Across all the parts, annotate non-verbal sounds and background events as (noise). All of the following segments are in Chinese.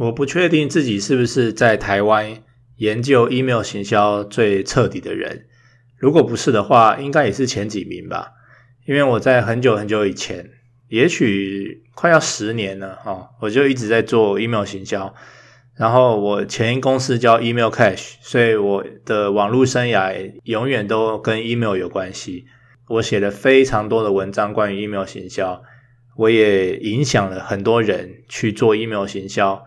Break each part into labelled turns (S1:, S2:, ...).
S1: 我不确定自己是不是在台湾研究 email 行销最彻底的人。如果不是的话，应该也是前几名吧。因为我在很久很久以前，也许快要十年了哦，我就一直在做 email 行销。然后我前一公司叫 Email Cash，所以我的网络生涯永远都跟 email 有关系。我写了非常多的文章关于 email 行销，我也影响了很多人去做 email 行销。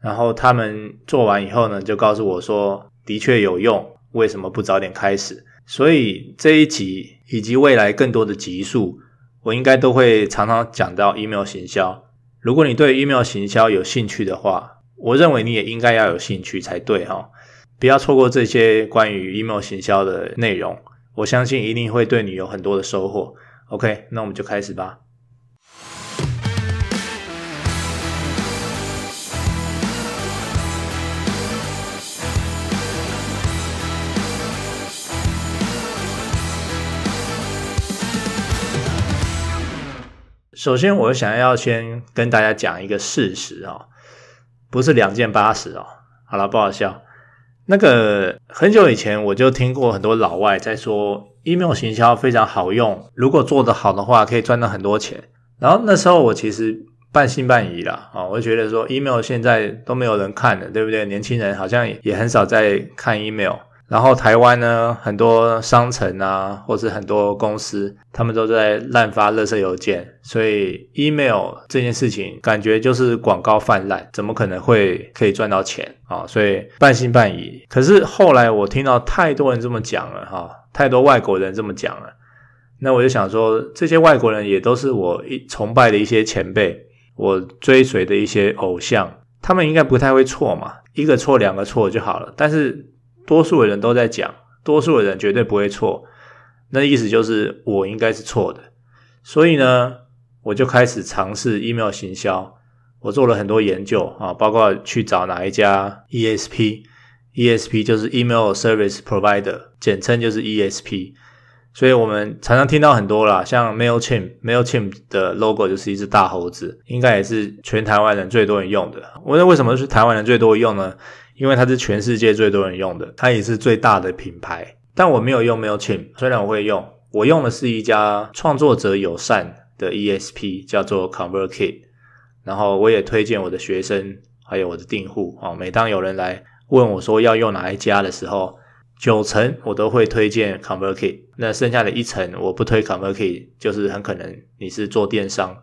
S1: 然后他们做完以后呢，就告诉我说，的确有用，为什么不早点开始？所以这一集以及未来更多的集数，我应该都会常常讲到 email 行销。如果你对 email 行销有兴趣的话，我认为你也应该要有兴趣才对哈，不要错过这些关于 email 行销的内容，我相信一定会对你有很多的收获。OK，那我们就开始吧。首先，我想要先跟大家讲一个事实哦，不是两件八十哦。好了，不好笑。那个很久以前我就听过很多老外在说，email 行销非常好用，如果做得好的话，可以赚到很多钱。然后那时候我其实半信半疑啦，啊，我就觉得说 email 现在都没有人看了，对不对？年轻人好像也很少在看 email。然后台湾呢，很多商城啊，或是很多公司，他们都在滥发垃圾邮件，所以 email 这件事情感觉就是广告泛滥，怎么可能会可以赚到钱啊？所以半信半疑。可是后来我听到太多人这么讲了哈，太多外国人这么讲了，那我就想说，这些外国人也都是我一崇拜的一些前辈，我追随的一些偶像，他们应该不太会错嘛，一个错两个错就好了，但是。多数的人都在讲，多数的人绝对不会错，那意思就是我应该是错的，所以呢，我就开始尝试 email 行销，我做了很多研究啊，包括去找哪一家 ESP，ESP 就是 Email Service Provider，简称就是 ESP，所以我们常常听到很多啦，像 Mailchimp，Mailchimp 的 logo 就是一只大猴子，应该也是全台湾人最多人用的。我问为什么是台湾人最多用呢？因为它是全世界最多人用的，它也是最大的品牌。但我没有用 Mailchimp，虽然我会用，我用的是一家创作者友善的 ESP，叫做 ConvertKit。然后我也推荐我的学生还有我的订户啊，每当有人来问我说要用哪一家的时候，九成我都会推荐 ConvertKit。那剩下的一成我不推 ConvertKit，就是很可能你是做电商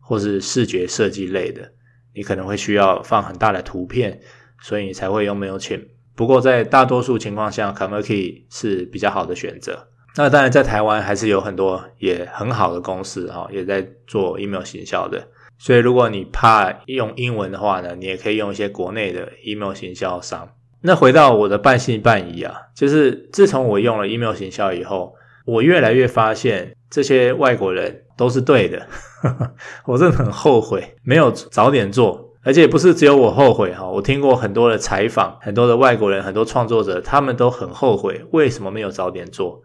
S1: 或是视觉设计类的，你可能会需要放很大的图片。所以你才会用 Mailchimp，不过在大多数情况下，Camarki 是比较好的选择。那当然，在台湾还是有很多也很好的公司哈，也在做 email 行销的。所以如果你怕用英文的话呢，你也可以用一些国内的 email 行销商。那回到我的半信半疑啊，就是自从我用了 email 行销以后，我越来越发现这些外国人都是对的，(laughs) 我真的很后悔没有早点做。而且不是只有我后悔哈，我听过很多的采访，很多的外国人，很多创作者，他们都很后悔为什么没有早点做。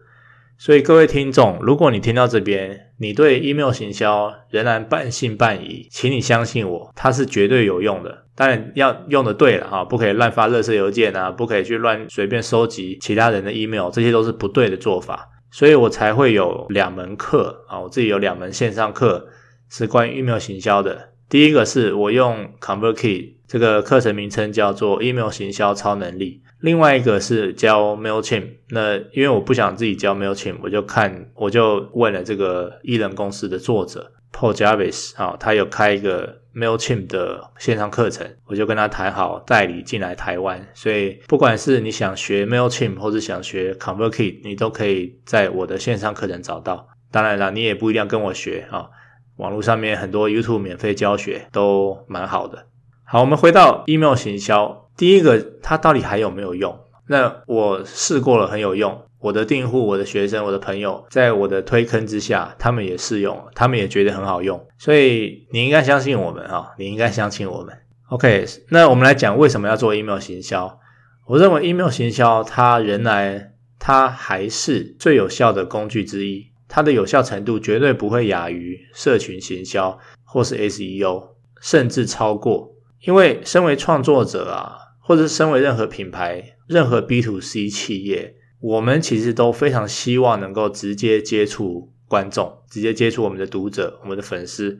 S1: 所以各位听众，如果你听到这边，你对 email 行销仍然半信半疑，请你相信我，它是绝对有用的。当然要用的对了哈，不可以乱发垃圾邮件啊，不可以去乱随便收集其他人的 email，这些都是不对的做法。所以我才会有两门课啊，我自己有两门线上课是关于 email 行销的。第一个是我用 ConvertKit，这个课程名称叫做 Email 行销超能力。另外一个是教 Mailchimp，那因为我不想自己教 Mailchimp，我就看我就问了这个艺人公司的作者 Paul Jarvis 啊，他有开一个 Mailchimp 的线上课程，我就跟他谈好代理进来台湾。所以不管是你想学 Mailchimp 或是想学 ConvertKit，你都可以在我的线上课程找到。当然了，你也不一定要跟我学啊。网络上面很多 YouTube 免费教学都蛮好的。好，我们回到 email 行销，第一个它到底还有没有用？那我试过了，很有用。我的订户、我的学生、我的朋友，在我的推坑之下，他们也试用，他们也觉得很好用。所以你应该相信我们啊，你应该相信我们。OK，那我们来讲为什么要做 email 行销？我认为 email 行销它仍然它还是最有效的工具之一。它的有效程度绝对不会亚于社群行销或是 SEO，甚至超过。因为身为创作者啊，或者身为任何品牌、任何 B to C 企业，我们其实都非常希望能够直接接触观众，直接接触我们的读者、我们的粉丝。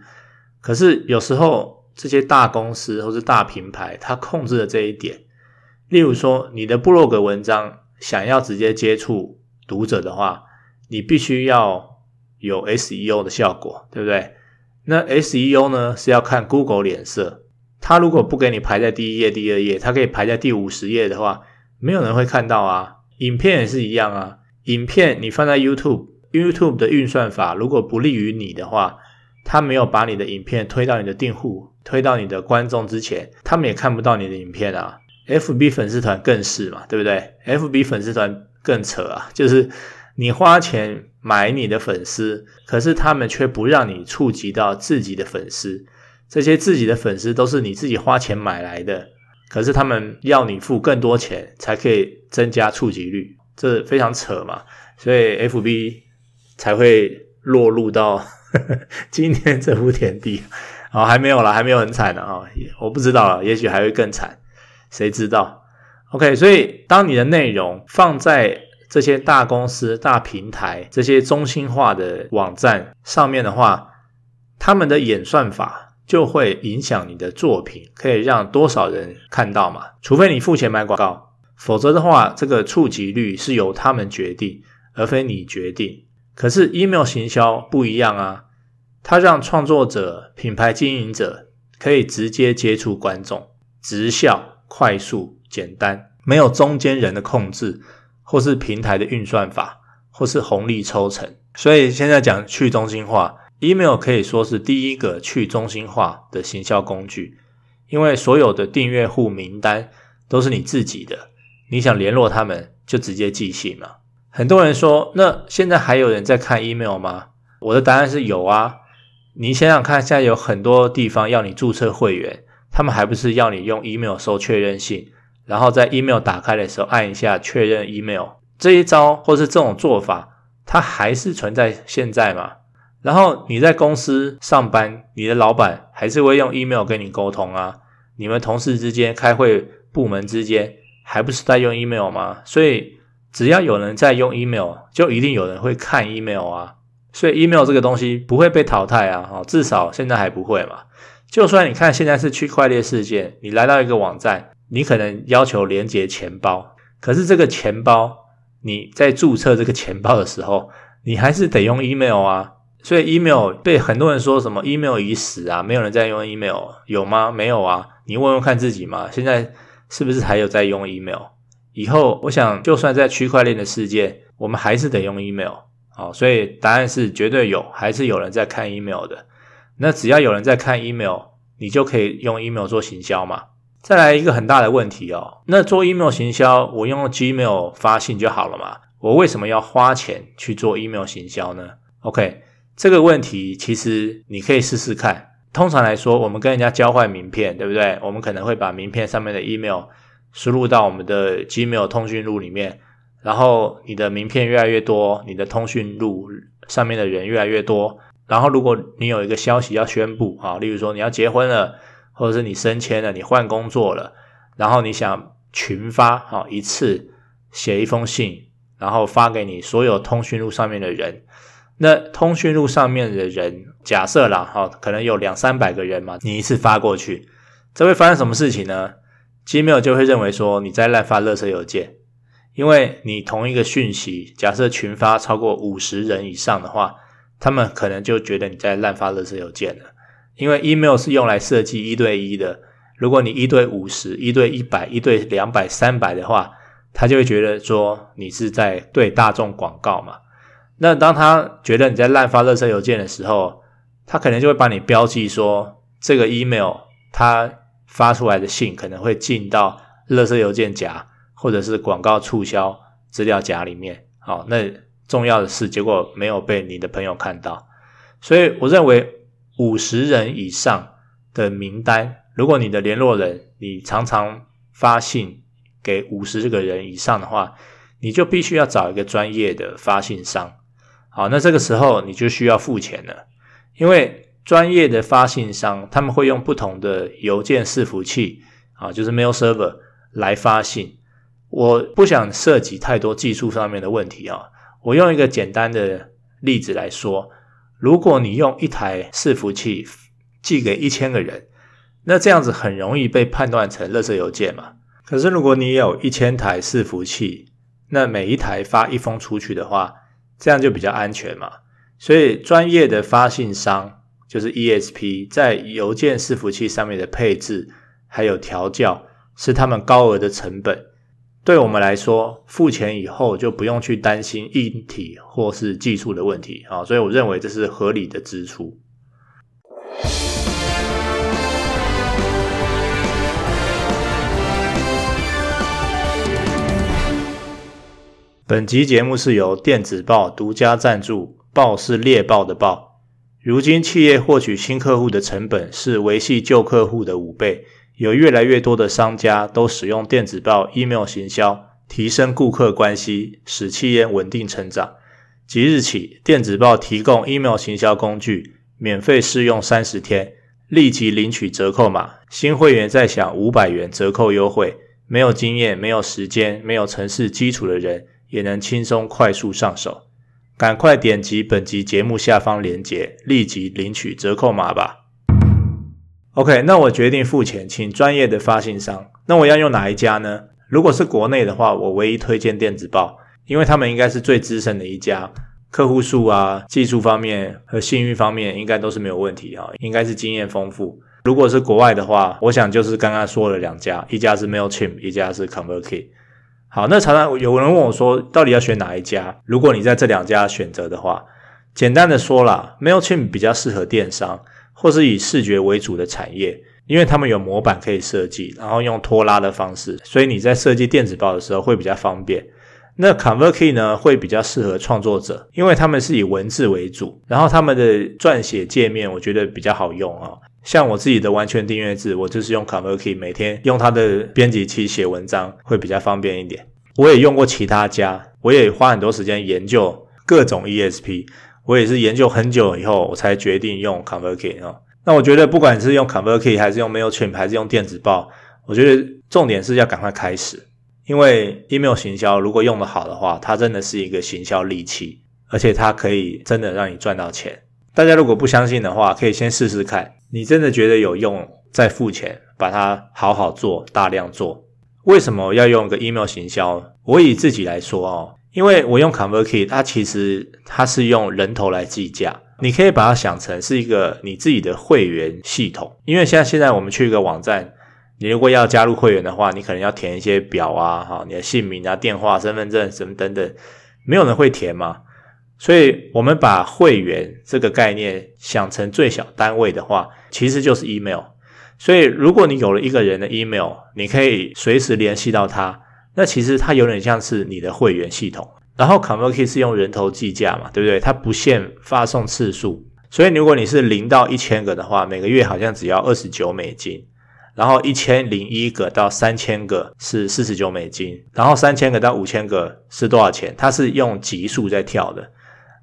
S1: 可是有时候这些大公司或是大品牌，它控制了这一点。例如说，你的部落格文章想要直接接触读者的话，你必须要有 SEO 的效果，对不对？那 SEO 呢，是要看 Google 脸色，它如果不给你排在第一页、第二页，它可以排在第五十页的话，没有人会看到啊。影片也是一样啊，影片你放在 YouTube，YouTube 的运算法如果不利于你的话，它没有把你的影片推到你的订户、推到你的观众之前，他们也看不到你的影片啊。FB 粉丝团更是嘛，对不对？FB 粉丝团更扯啊，就是你花钱买你的粉丝，可是他们却不让你触及到自己的粉丝。这些自己的粉丝都是你自己花钱买来的，可是他们要你付更多钱才可以增加触及率，这非常扯嘛。所以 FB 才会落入到 (laughs) 今天这步田地啊，哦，还没有啦，还没有很惨的啊，我不知道了，也许还会更惨。谁知道？OK，所以当你的内容放在这些大公司、大平台、这些中心化的网站上面的话，他们的演算法就会影响你的作品可以让多少人看到嘛？除非你付钱买广告，否则的话，这个触及率是由他们决定，而非你决定。可是 email 行销不一样啊，它让创作者、品牌经营者可以直接接触观众，直效。快速、简单，没有中间人的控制，或是平台的运算法，或是红利抽成。所以现在讲去中心化，email 可以说是第一个去中心化的行销工具，因为所有的订阅户名单都是你自己的，你想联络他们就直接寄信嘛。很多人说，那现在还有人在看 email 吗？我的答案是有啊。你想想看，现在有很多地方要你注册会员。他们还不是要你用 email 收确认信，然后在 email 打开的时候按一下确认 email，这一招或是这种做法，它还是存在现在嘛？然后你在公司上班，你的老板还是会用 email 跟你沟通啊，你们同事之间开会，部门之间还不是在用 email 吗？所以只要有人在用 email，就一定有人会看 email 啊，所以 email 这个东西不会被淘汰啊，哦至少现在还不会嘛。就算你看现在是区块链世界，你来到一个网站，你可能要求连接钱包，可是这个钱包你在注册这个钱包的时候，你还是得用 email 啊。所以 email 被很多人说什么 email 已死啊，没有人在用 email，有吗？没有啊，你问问看自己嘛，现在是不是还有在用 email？以后我想，就算在区块链的世界，我们还是得用 email。好，所以答案是绝对有，还是有人在看 email 的。那只要有人在看 email，你就可以用 email 做行销嘛。再来一个很大的问题哦，那做 email 行销，我用 Gmail 发信就好了嘛？我为什么要花钱去做 email 行销呢？OK，这个问题其实你可以试试看。通常来说，我们跟人家交换名片，对不对？我们可能会把名片上面的 email 输入到我们的 Gmail 通讯录里面，然后你的名片越来越多，你的通讯录上面的人越来越多。然后，如果你有一个消息要宣布啊，例如说你要结婚了，或者是你升迁了，你换工作了，然后你想群发啊，一次写一封信，然后发给你所有通讯录上面的人。那通讯录上面的人，假设啦，哈，可能有两三百个人嘛，你一次发过去，这会发生什么事情呢？Gmail 就会认为说你在滥发垃圾邮件，因为你同一个讯息，假设群发超过五十人以上的话。他们可能就觉得你在滥发垃圾邮件了，因为 email 是用来设计一对一的。如果你一对五十、一对一百、一对两百、三百的话，他就会觉得说你是在对大众广告嘛。那当他觉得你在滥发垃圾邮件的时候，他可能就会把你标记说这个 email 他发出来的信可能会进到垃圾邮件夹或者是广告促销资料夹里面。好，那。重要的是，结果没有被你的朋友看到，所以我认为五十人以上的名单，如果你的联络人你常常发信给五十个人以上的话，你就必须要找一个专业的发信商。好，那这个时候你就需要付钱了，因为专业的发信商他们会用不同的邮件伺服器啊，就是 mail server 来发信。我不想涉及太多技术上面的问题啊，我用一个简单的例子来说，如果你用一台伺服器寄给一千个人，那这样子很容易被判断成垃圾邮件嘛。可是如果你有一千台伺服器，那每一台发一封出去的话，这样就比较安全嘛。所以专业的发信商就是 ESP 在邮件伺服器上面的配置还有调教，是他们高额的成本。对我们来说，付钱以后就不用去担心硬体或是技术的问题啊，所以我认为这是合理的支出。本集节目是由电子报独家赞助，报是猎豹的报。如今企业获取新客户的成本是维系旧客户的五倍。有越来越多的商家都使用电子报 email 行销，提升顾客关系，使企业稳定成长。即日起，电子报提供 email 行销工具，免费试用三十天，立即领取折扣码。新会员再享五百元折扣优惠。没有经验、没有时间、没有程式基础的人，也能轻松快速上手。赶快点击本集节目下方链接，立即领取折扣码吧。OK，那我决定付钱，请专业的发信商。那我要用哪一家呢？如果是国内的话，我唯一推荐电子报，因为他们应该是最资深的一家，客户数啊、技术方面和信誉方面应该都是没有问题啊，应该是经验丰富。如果是国外的话，我想就是刚刚说了两家，一家是 Mailchimp，一家是 ConvertKit。好，那常常有人问我说，到底要选哪一家？如果你在这两家选择的话，简单的说啦，Mailchimp 比较适合电商。或是以视觉为主的产业，因为他们有模板可以设计，然后用拖拉的方式，所以你在设计电子报的时候会比较方便。那 ConvertKey 呢，会比较适合创作者，因为他们是以文字为主，然后他们的撰写界面我觉得比较好用啊。像我自己的完全订阅制，我就是用 ConvertKey，每天用它的编辑器写文章会比较方便一点。我也用过其他家，我也花很多时间研究各种 ESP。我也是研究很久以后，我才决定用 ConvertKit 啊。那我觉得，不管是用 ConvertKit 还是用 Mailchimp 还是用电子报，我觉得重点是要赶快开始，因为 email 行销如果用得好的话，它真的是一个行销利器，而且它可以真的让你赚到钱。大家如果不相信的话，可以先试试看。你真的觉得有用，再付钱把它好好做，大量做。为什么要用一个 email 行销？我以自己来说哦。因为我用 ConvertKit，它其实它是用人头来计价，你可以把它想成是一个你自己的会员系统。因为像现在我们去一个网站，你如果要加入会员的话，你可能要填一些表啊，哈，你的姓名啊、电话、身份证什么等等，没有人会填嘛。所以我们把会员这个概念想成最小单位的话，其实就是 email。所以如果你有了一个人的 email，你可以随时联系到他。那其实它有点像是你的会员系统，然后 ConvertKit 是用人头计价嘛，对不对？它不限发送次数，所以如果你是零到一千个的话，每个月好像只要二十九美金，然后一千零一个到三千个是四十九美金，然后三千个到五千个是多少钱？它是用级数在跳的，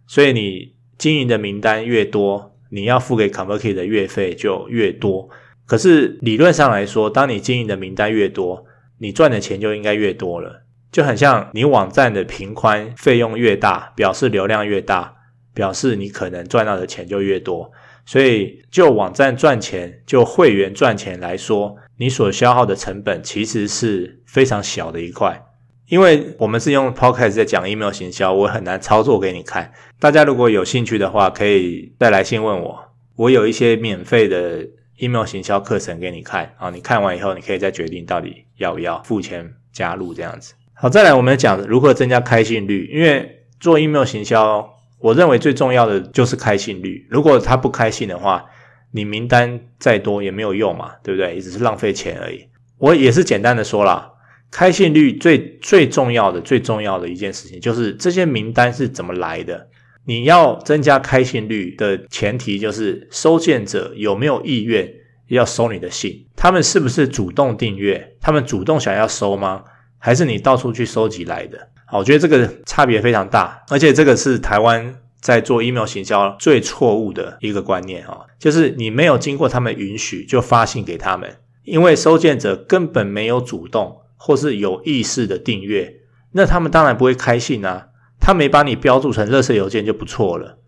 S1: 所以你经营的名单越多，你要付给 ConvertKit 的月费就越多。可是理论上来说，当你经营的名单越多，你赚的钱就应该越多了，就很像你网站的频宽费用越大，表示流量越大，表示你可能赚到的钱就越多。所以就网站赚钱，就会员赚钱来说，你所消耗的成本其实是非常小的一块。因为我们是用 Podcast 在讲 email 行销，我很难操作给你看。大家如果有兴趣的话，可以再来信问我，我有一些免费的。Email 行销课程给你看啊，你看完以后，你可以再决定到底要不要付钱加入这样子。好，再来我们讲如何增加开信率。因为做 email 行销，我认为最重要的就是开信率。如果他不开信的话，你名单再多也没有用嘛，对不对？也只是浪费钱而已。我也是简单的说啦，开信率最最重要的、最重要的一件事情，就是这些名单是怎么来的。你要增加开信率的前提就是收件者有没有意愿要收你的信，他们是不是主动订阅，他们主动想要收吗？还是你到处去收集来的？好，我觉得这个差别非常大，而且这个是台湾在做 email 行销最错误的一个观念啊，就是你没有经过他们允许就发信给他们，因为收件者根本没有主动或是有意识的订阅，那他们当然不会开信啊。他没把你标注成垃圾邮件就不错了。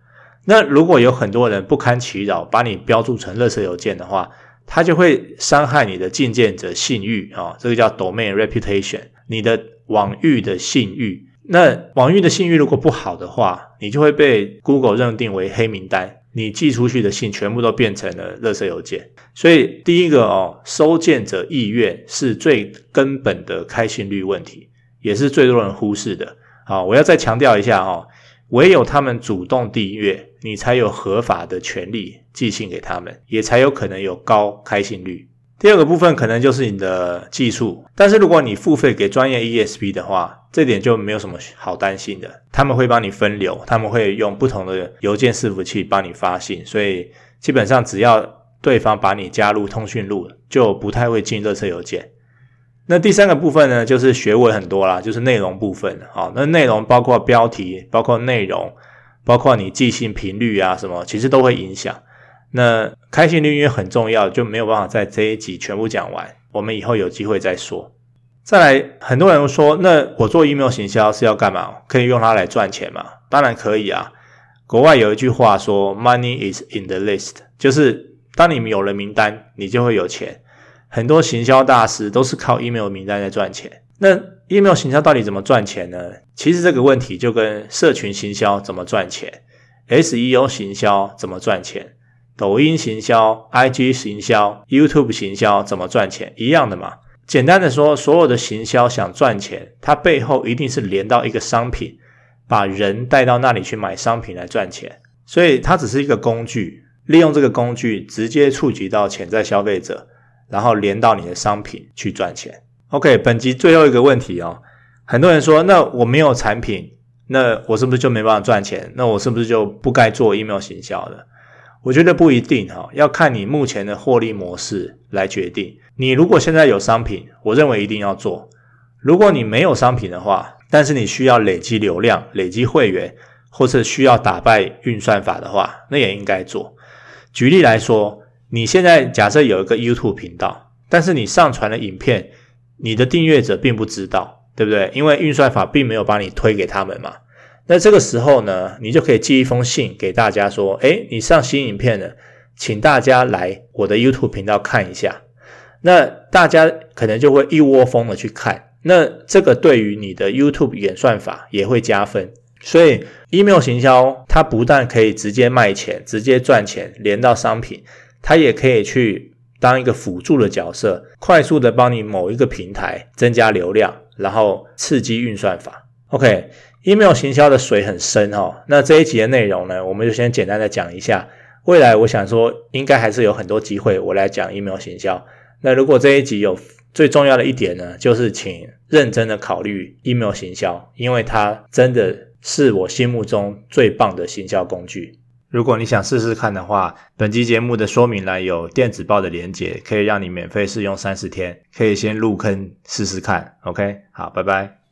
S1: 那如果有很多人不堪其扰把你标注成垃圾邮件的话，他就会伤害你的进件者信誉啊，这个叫 domain reputation，你的网域的信誉。那网域的信誉如果不好的话，你就会被 Google 认定为黑名单，你寄出去的信全部都变成了垃圾邮件。所以第一个哦，收件者意愿是最根本的开信率问题，也是最多人忽视的。好，我要再强调一下哦。唯有他们主动订阅，你才有合法的权利寄信给他们，也才有可能有高开信率。第二个部分可能就是你的技术，但是如果你付费给专业 ESP 的话，这点就没有什么好担心的。他们会帮你分流，他们会用不同的邮件伺服器帮你发信，所以基本上只要对方把你加入通讯录，就不太会进热车邮件。那第三个部分呢，就是学问很多啦，就是内容部分。好，那内容包括标题，包括内容，包括你寄信频率啊什么，其实都会影响。那开信率因为很重要，就没有办法在这一集全部讲完，我们以后有机会再说。再来，很多人说，那我做 email 行销是要干嘛？可以用它来赚钱吗？当然可以啊。国外有一句话说，Money is in the list，就是当你们有了名单，你就会有钱。很多行销大师都是靠 email 名单在赚钱。那 email 行销到底怎么赚钱呢？其实这个问题就跟社群行销怎么赚钱、SEO 行销怎么赚钱、抖音行销、IG 行销、YouTube 行销怎么赚钱一样的嘛。简单的说，所有的行销想赚钱，它背后一定是连到一个商品，把人带到那里去买商品来赚钱。所以它只是一个工具，利用这个工具直接触及到潜在消费者。然后连到你的商品去赚钱。OK，本集最后一个问题哦，很多人说，那我没有产品，那我是不是就没办法赚钱？那我是不是就不该做 email 行销了？我觉得不一定哈，要看你目前的获利模式来决定。你如果现在有商品，我认为一定要做。如果你没有商品的话，但是你需要累积流量、累积会员，或是需要打败运算法的话，那也应该做。举例来说。你现在假设有一个 YouTube 频道，但是你上传了影片，你的订阅者并不知道，对不对？因为运算法并没有把你推给他们嘛。那这个时候呢，你就可以寄一封信给大家说：“诶，你上新影片了，请大家来我的 YouTube 频道看一下。”那大家可能就会一窝蜂的去看。那这个对于你的 YouTube 演算法也会加分。所以 email 行销它不但可以直接卖钱、直接赚钱，连到商品。它也可以去当一个辅助的角色，快速的帮你某一个平台增加流量，然后刺激运算法。OK，email 行销的水很深哦。那这一集的内容呢，我们就先简单的讲一下。未来我想说，应该还是有很多机会我来讲 email 行销。那如果这一集有最重要的一点呢，就是请认真的考虑 email 行销，因为它真的是我心目中最棒的行销工具。如果你想试试看的话，本期节目的说明栏有电子报的连结，可以让你免费试用三十天，可以先入坑试试看。OK，好，拜拜。